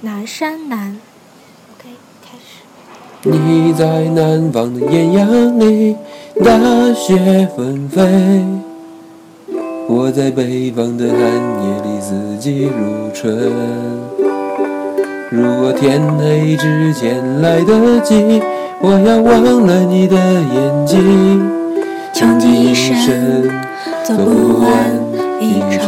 南山南。OK，开始。你在南方的艳阳里，大雪纷飞；我在北方的寒夜里，四季如春。如果天黑之前来得及，我要忘了你的眼睛，穷极一生做不完一场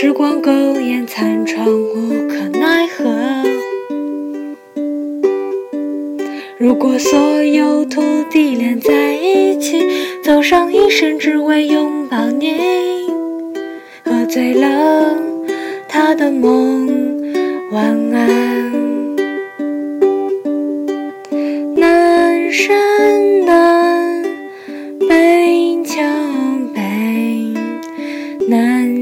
时光苟延残喘，无可奈何。如果所有土地连在一起，走上一生，只为拥抱你。喝醉了他的梦，晚安。南山南，北桥北，南。